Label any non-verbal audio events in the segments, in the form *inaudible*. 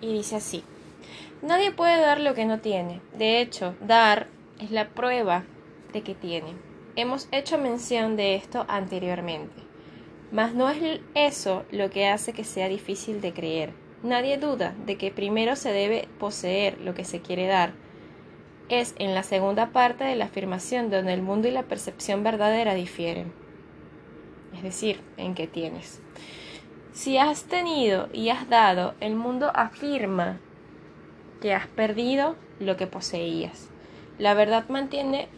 y dice así. Nadie puede dar lo que no tiene. De hecho, dar es la prueba de que tiene. Hemos hecho mención de esto anteriormente. Mas no es eso lo que hace que sea difícil de creer. Nadie duda de que primero se debe poseer lo que se quiere dar. Es en la segunda parte de la afirmación donde el mundo y la percepción verdadera difieren. Es decir, en que tienes. Si has tenido y has dado, el mundo afirma que has perdido lo que poseías. La verdad mantiene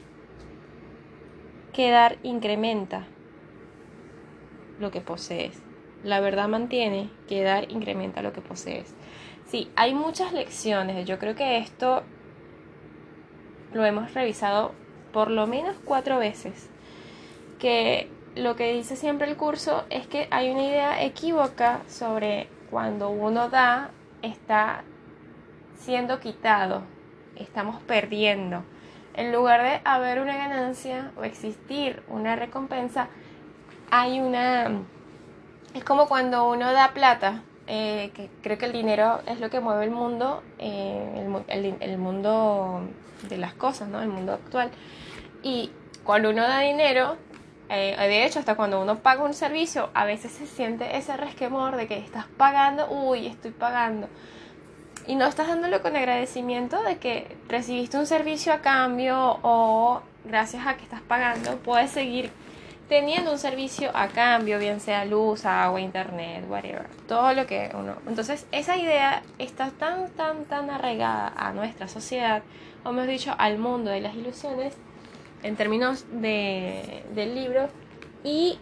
que dar incrementa lo que posees. La verdad mantiene que dar incrementa lo que posees. Sí, hay muchas lecciones. Yo creo que esto lo hemos revisado por lo menos cuatro veces. Que lo que dice siempre el curso es que hay una idea equívoca sobre cuando uno da, está siendo quitado, estamos perdiendo. En lugar de haber una ganancia o existir una recompensa, hay una... Es como cuando uno da plata, eh, que creo que el dinero es lo que mueve el mundo, eh, el, mundo de las cosas, ¿no? El mundo actual. Y cuando uno da dinero, eh, de hecho, hasta cuando uno paga un servicio, a veces se siente ese resquemor de que estás pagando, uy, estoy pagando. Y no estás dándolo con agradecimiento de que recibiste un servicio a cambio o gracias a que estás pagando, puedes seguir teniendo un servicio a cambio, bien sea luz, agua, internet, whatever, todo lo que uno. Entonces, esa idea está tan, tan, tan arraigada a nuestra sociedad, o mejor dicho, al mundo de las ilusiones, en términos de, del libro, y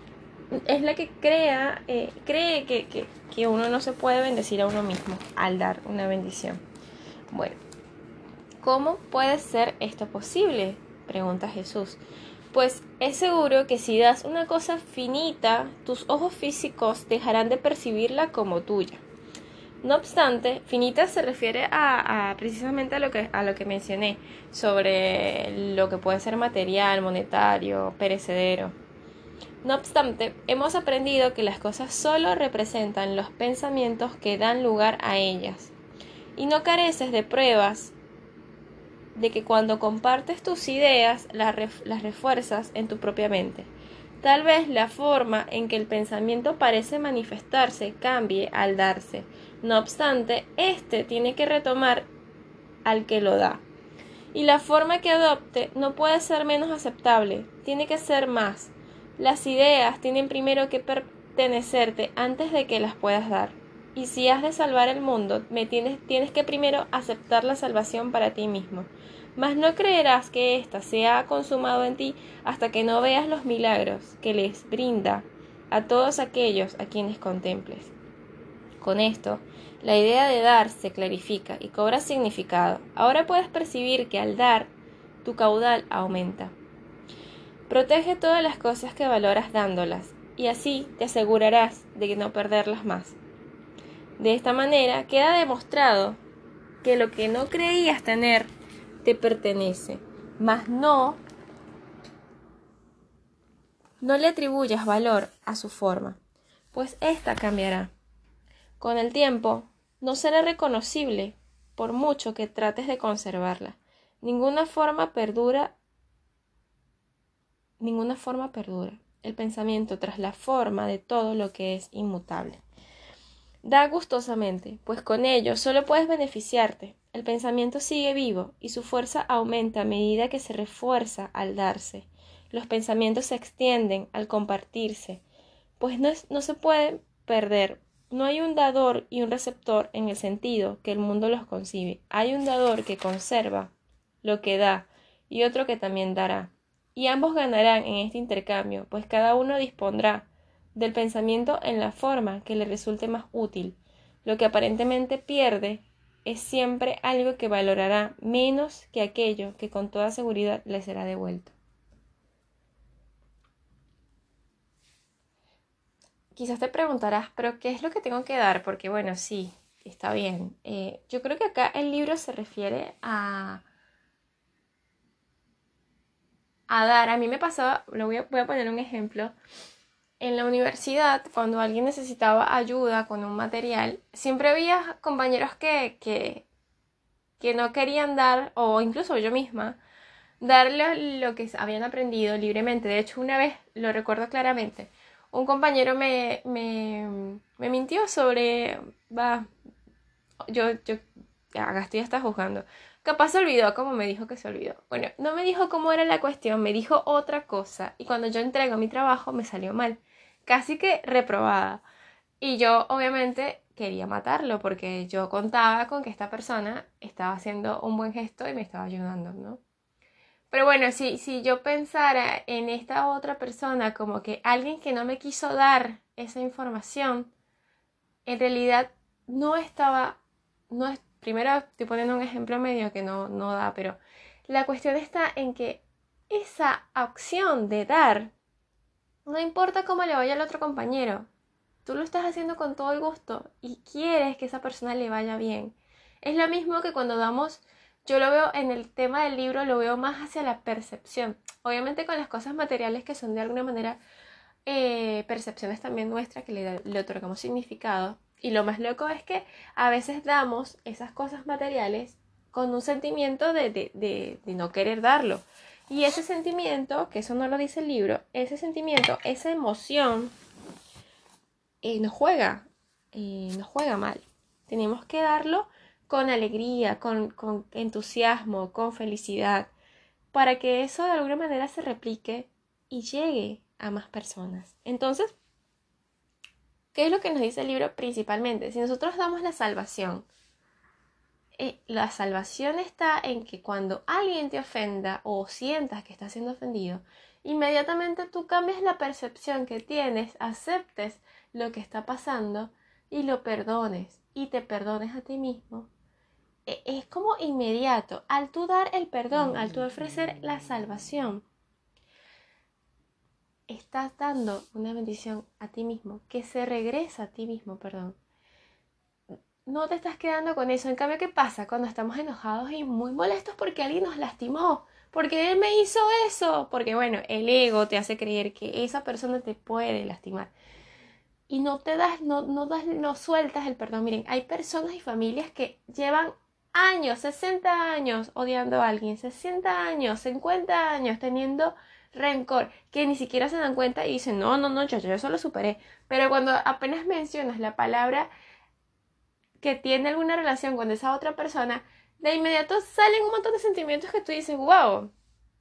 es la que crea, eh, cree que, que, que uno no se puede bendecir a uno mismo al dar una bendición. Bueno, ¿cómo puede ser esto posible? Pregunta Jesús. Pues es seguro que si das una cosa finita, tus ojos físicos dejarán de percibirla como tuya. No obstante, finita se refiere a, precisamente a lo, que, a lo que mencioné sobre lo que puede ser material, monetario, perecedero. No obstante, hemos aprendido que las cosas solo representan los pensamientos que dan lugar a ellas, y no careces de pruebas de que cuando compartes tus ideas las, refuerzas en tu propia mente. Tal vez la forma en que el pensamiento parece manifestarse cambie al darse. No obstante, éste tiene que retomar al que lo da. Y la forma que adopte no puede ser menos aceptable, tiene que ser más. Las ideas tienen primero que pertenecerte antes de que las puedas dar. Y si has de salvar el mundo, me tienes, tienes que primero aceptar la salvación para ti mismo mas no creerás que ésta se ha consumado en ti hasta que no veas los milagros que les brinda a todos aquellos a quienes contemples. Con esto, la idea de dar se clarifica y cobra significado. Ahora puedes percibir que al dar, tu caudal aumenta. Protege todas las cosas que valoras dándolas, y así te asegurarás de no perderlas más. De esta manera queda demostrado que lo que no creías tener te pertenece, mas no no le atribuyas valor a su forma, pues ésta cambiará. Con el tiempo, no será reconocible por mucho que trates de conservarla. Ninguna forma perdura. Ninguna forma perdura. El pensamiento tras la forma de todo lo que es inmutable. Da gustosamente, pues con ello solo puedes beneficiarte. El pensamiento sigue vivo y su fuerza aumenta a medida que se refuerza al darse. Los pensamientos se extienden al compartirse, pues no, se pueden perder. No hay un dador y un receptor en el sentido que el mundo los concibe. Hay un dador que conserva lo que da y otro que también dará. Y ambos ganarán en este intercambio, pues cada uno dispondrá del pensamiento en la forma que le resulte más útil. Lo que aparentemente pierde es siempre algo que valorará menos que aquello que con toda seguridad le será devuelto. Quizás te preguntarás, pero ¿qué es lo que tengo que dar? Porque bueno, sí, está bien. Eh, yo creo que acá el libro se refiere a, a dar. A mí me pasaba, lo voy a, poner un ejemplo en la universidad, cuando alguien necesitaba ayuda con un material, siempre había compañeros que, que, que no querían dar, o incluso yo misma, darle lo que habían aprendido libremente. De hecho, una vez, lo recuerdo claramente, un compañero me, me, me mintió sobre, va, yo, yo, ya, estoy hasta juzgando. Capaz se olvidó como me dijo que se olvidó. Bueno, no me dijo cómo era la cuestión, me dijo otra cosa. Y cuando yo entrego mi trabajo me salió mal. Casi que reprobada. Y yo obviamente quería matarlo porque yo contaba con que esta persona estaba haciendo un buen gesto y me estaba ayudando, ¿no? Pero bueno, si, si yo pensara en esta otra persona como que alguien que no me quiso dar esa información, en realidad no estaba, no es, primero estoy poniendo un ejemplo medio que no, no da, pero la cuestión está en que esa opción de dar, no importa cómo le vaya al otro compañero, tú lo estás haciendo con todo el gusto y quieres que esa persona le vaya bien. Es lo mismo que cuando damos yo lo veo en el tema del libro, lo veo más hacia la percepción. Obviamente con las cosas materiales que son de alguna manera eh, percepciones también nuestras que le, le otorgamos significado. Y lo más loco es que a veces damos esas cosas materiales con un sentimiento de, de, de, no querer darlo. Y ese sentimiento, que eso no lo dice el libro, ese sentimiento, esa emoción, eh, nos juega, eh, nos juega mal. Tenemos que darlo con alegría, con, con entusiasmo, con felicidad, para que eso de alguna manera se replique y llegue a más personas. Entonces, ¿qué es lo que nos dice el libro principalmente? Si nosotros damos la salvación, eh, la salvación está en que cuando alguien te ofenda o sientas que estás siendo ofendido, inmediatamente tú cambias la percepción que tienes, aceptes lo que está pasando y lo perdones y te perdones a ti mismo es como inmediato. Al tú dar el perdón, al tú ofrecer la salvación, estás dando una bendición a ti mismo, que se regresa a ti mismo, perdón. No te estás quedando con eso. En cambio, ¿qué pasa cuando estamos enojados y muy molestos porque alguien nos lastimó? Porque él me hizo eso. Porque bueno, el ego te hace creer que esa persona te puede lastimar. Y no te das, no, no das, no sueltas el perdón. Miren, hay personas y familias que llevan años, 60 años odiando a alguien, 60 años, 50 años teniendo rencor, que ni siquiera se dan cuenta y dicen, no, no, no, yo, yo eso lo superé. Pero cuando apenas mencionas la palabra que tiene alguna relación con esa otra persona, de inmediato salen un montón de sentimientos que tú dices, wow,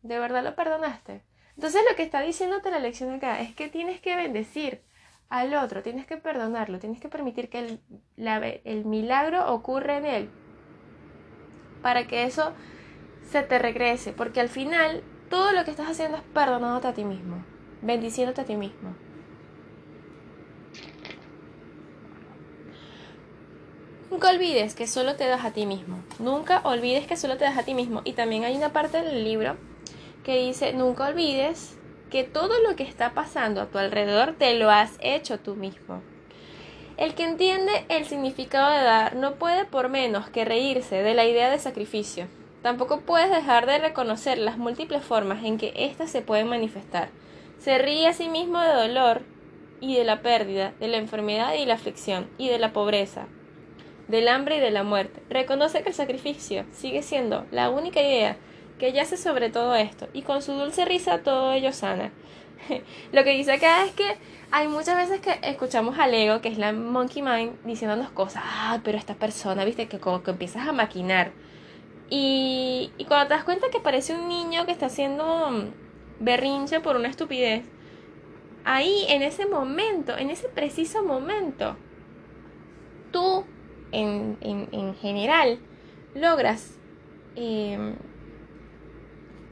de verdad lo perdonaste. Entonces lo que está diciéndote la lección acá es que tienes que bendecir al otro, tienes que perdonarlo, tienes que permitir que el, el milagro ocurra en él para que eso se te regrese, porque al final todo lo que estás haciendo es perdonándote a ti mismo, bendiciéndote a ti mismo. Nunca olvides que solo te das a ti mismo. Nunca olvides que solo te das a ti mismo. Y también hay una parte del libro que dice, nunca olvides que todo lo que está pasando a tu alrededor te lo has hecho tú mismo. El que entiende el significado de dar no puede por menos que reírse de la idea de sacrificio. Tampoco puedes dejar de reconocer las múltiples formas en que éstas se pueden manifestar. Se ríe a sí mismo de dolor y de la pérdida, de la enfermedad y la aflicción, y de la pobreza, del hambre y de la muerte. Reconoce que el sacrificio sigue siendo la única idea que yace sobre todo esto, y con su dulce risa todo ello sana. *laughs* Lo que dice acá es que hay muchas veces que escuchamos al ego, que es la monkey mind, diciéndonos cosas, ah, pero esta persona, viste, que como que empiezas a maquinar. Y, y cuando te das cuenta que parece un niño que está haciendo mm, berrinche por una estupidez, ahí, en ese momento, en ese preciso momento, tú, en, en, en general, logras eh,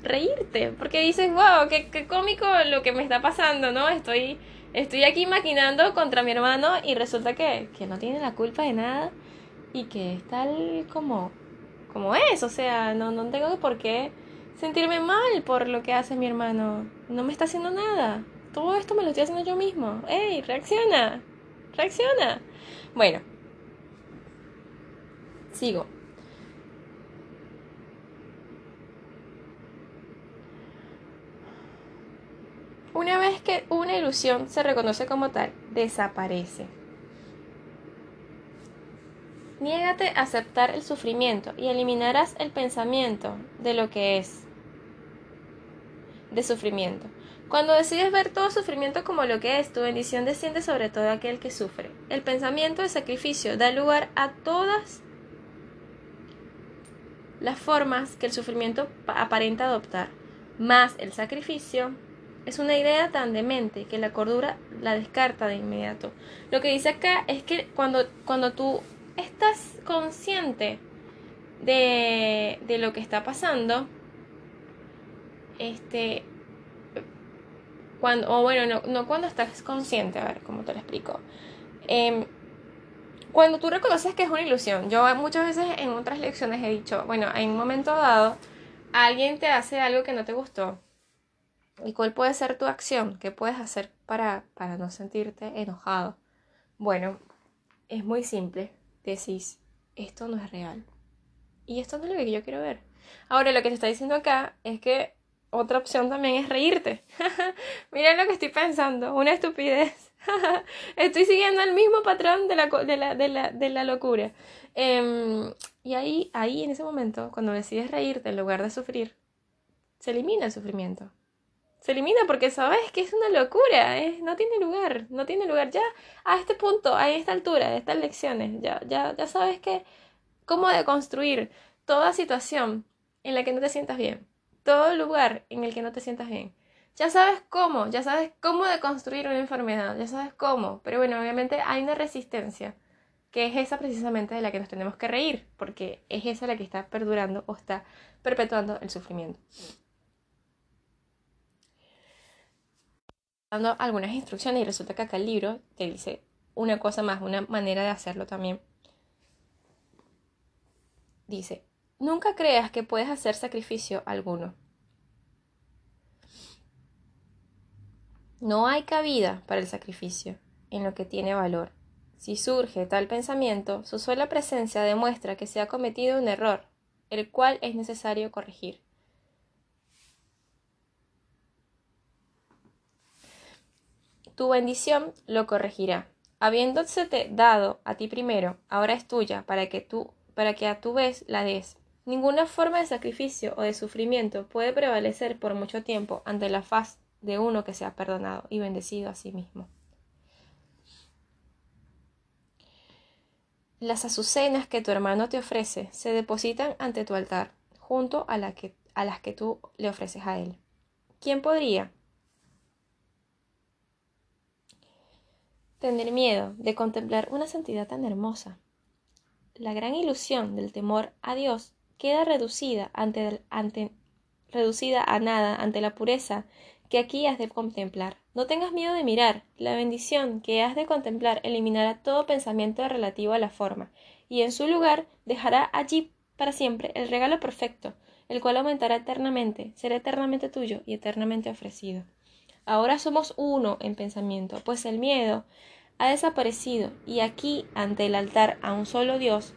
reírte, porque dices, wow, qué, qué cómico lo que me está pasando, ¿no? Estoy, estoy aquí maquinando contra mi hermano y resulta que, que no tiene la culpa de nada y que es tal como, como es, o sea, no, no tengo por qué sentirme mal por lo que hace mi hermano, no me está haciendo nada, todo esto me lo estoy haciendo yo mismo, ¡Ey, reacciona! ¡Reacciona! Bueno, sigo. Una vez que una ilusión se reconoce como tal, desaparece. Niégate a aceptar el sufrimiento y eliminarás el pensamiento de lo que es de sufrimiento. Cuando decides ver todo sufrimiento como lo que es, tu bendición desciende sobre todo aquel que sufre. El pensamiento de sacrificio da lugar a todas las formas que el sufrimiento aparenta adoptar, más el sacrificio es una idea tan demente que la cordura la descarta de inmediato. Lo que dice acá es que cuando, cuando tú estás consciente de, de lo que está pasando, este, cuando, o bueno, no, no cuando estás consciente, a ver, ¿cómo te lo explico? Em, cuando tú reconoces que es una ilusión, yo muchas veces en otras lecciones he dicho, bueno, en un momento dado, alguien te hace algo que no te gustó. ¿Y cuál puede ser tu acción? ¿Qué puedes hacer para, para no sentirte enojado? Bueno, es muy simple. Decís, esto no es real. Y esto no es lo que yo quiero ver. Ahora, lo que te está diciendo acá es que otra opción también es reírte. *laughs* Mira lo que estoy pensando, una estupidez. *laughs* estoy siguiendo el mismo patrón de la, de la, de la, de la locura. Em, y ahí, ahí, en ese momento, cuando decides reírte en lugar de sufrir, se elimina el sufrimiento. Se elimina porque sabes que es una locura, no tiene lugar, no tiene lugar. Ya a este punto, a esta altura, de estas lecciones, ya, ya, ya sabes que cómo deconstruir toda situación en la que no te sientas bien todo lugar en el que no te sientas bien. Ya sabes cómo, ya sabes cómo deconstruir una enfermedad, ya sabes cómo, pero bueno, obviamente hay una resistencia, que es esa precisamente de la que nos tenemos que reír, porque es esa la que está perdurando o está perpetuando el sufrimiento. Dando algunas instrucciones y resulta que acá el libro te dice una cosa más, una manera de hacerlo también. Dice, Nunca creas que puedes hacer sacrificio alguno. No hay cabida para el sacrificio en lo que tiene valor. Si surge tal pensamiento, su sola presencia demuestra que se ha cometido un error, el cual es necesario corregir. Tu bendición lo corregirá. Habiéndose dado a ti primero, ahora es tuya, para que tú, para que a tu vez la des. Ninguna forma de sacrificio o de sufrimiento puede prevalecer por mucho tiempo ante la faz de uno que se ha perdonado y bendecido a sí mismo. Las azucenas que tu hermano te ofrece se depositan ante tu altar, junto a, que, a las que tú le ofreces a él. ¿Quién podría tener miedo de contemplar una santidad tan hermosa? La gran ilusión del temor a Dios queda reducida, ante, ante, reducida a nada ante la pureza que aquí has de contemplar. No tengas miedo de mirar. La bendición que has de contemplar eliminará todo pensamiento relativo a la forma, y en su lugar dejará allí para siempre el regalo perfecto, el cual aumentará eternamente, será eternamente tuyo y eternamente ofrecido. Ahora somos uno en pensamiento, pues el miedo ha desaparecido, y aquí, ante el altar a un solo Dios,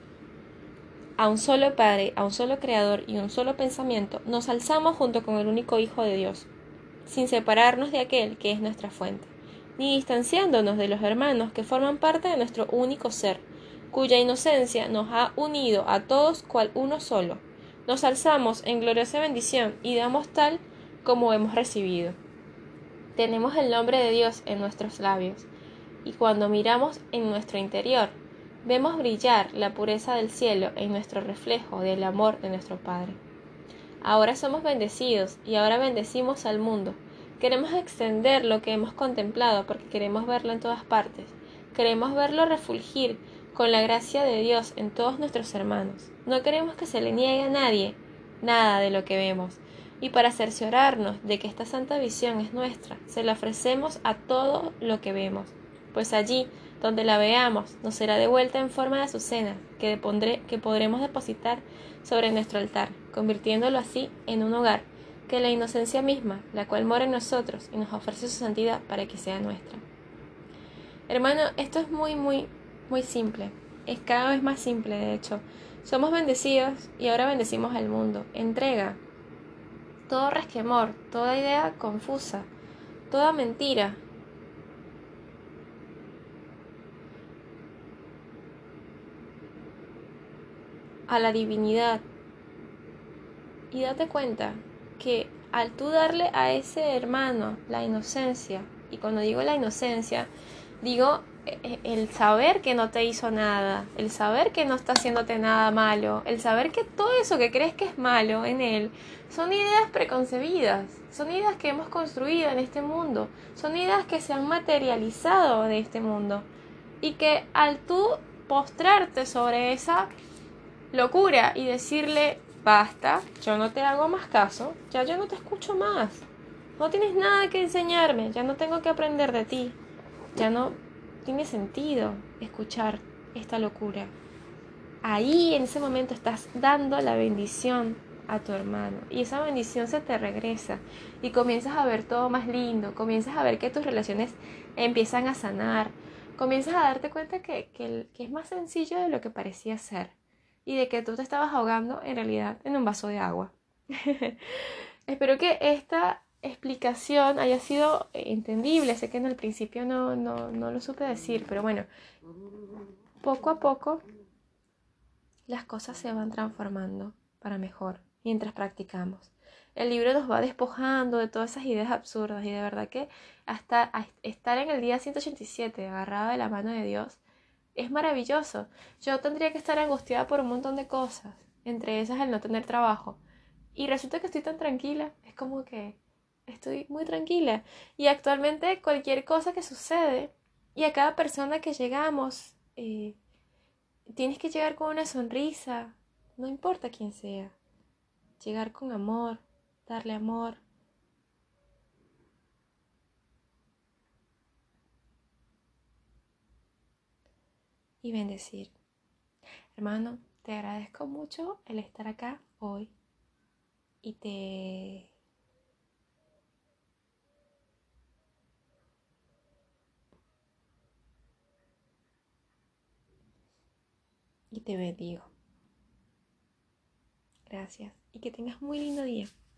a un solo Padre, a un solo Creador y un solo pensamiento, nos alzamos junto con el único Hijo de Dios, sin separarnos de aquel que es nuestra fuente, ni distanciándonos de los hermanos que forman parte de nuestro único ser, cuya inocencia nos ha unido a todos cual uno solo. Nos alzamos en gloriosa bendición y damos tal como hemos recibido. Tenemos el nombre de Dios en nuestros labios, y cuando miramos en nuestro interior, Vemos brillar la pureza del cielo en nuestro reflejo del amor de nuestro Padre. Ahora somos bendecidos y ahora bendecimos al mundo. Queremos extender lo que hemos contemplado porque queremos verlo en todas partes. Queremos verlo refulgir con la gracia de Dios en todos nuestros hermanos. No queremos que se le niegue a nadie nada de lo que vemos. Y para cerciorarnos de que esta santa visión es nuestra, se la ofrecemos a todo lo que vemos, pues allí donde la veamos, nos será devuelta en forma de azucena, que, que podremos depositar sobre nuestro altar, convirtiéndolo así en un hogar, que la inocencia misma, la cual mora en nosotros y nos ofrece su santidad para que sea nuestra. Hermano, esto es muy, muy, muy simple. Es cada vez más simple, de hecho. Somos bendecidos y ahora bendecimos al mundo. Entrega todo resquemor, toda idea confusa, toda mentira. A la divinidad. Y date cuenta que al tú darle a ese hermano la inocencia, y cuando digo la inocencia, digo eh, eh, el saber que no te hizo nada, el saber que no está haciéndote nada malo, el saber que todo eso que crees que es malo en él son ideas preconcebidas, son ideas que hemos construido en este mundo, son ideas que se han materializado de este mundo. Y que al tú postrarte sobre esa locura y decirle basta, yo no te hago más caso, ya yo no te escucho más, no tienes nada que enseñarme, ya no tengo que aprender de ti, ya no tiene sentido escuchar esta locura. Ahí en ese momento estás dando la bendición a tu hermano y esa bendición se te regresa y comienzas a ver todo más lindo, comienzas a ver que tus relaciones empiezan a sanar, comienzas a darte cuenta que, que, que es más sencillo de lo que parecía ser y de que tú te estabas ahogando en realidad en un vaso de agua. *laughs* Espero que esta explicación haya sido entendible. Sé que en el principio no, no, no lo supe decir, pero bueno, poco a poco las cosas se van transformando para mejor mientras practicamos. El libro nos va despojando de todas esas ideas absurdas y de verdad que hasta estar en el día 187 agarrada de la mano de Dios es maravilloso. Yo tendría que estar angustiada por un montón de cosas, entre esas el no tener trabajo. Y resulta que estoy tan tranquila, es como que estoy muy tranquila. Y actualmente cualquier cosa que sucede y a cada persona que llegamos, eh, tienes que llegar con una sonrisa, no importa quién sea. Llegar con amor, darle amor. Y bendecir. Hermano, te agradezco mucho el estar acá hoy y te y te bendigo. Gracias y que tengas muy lindo día.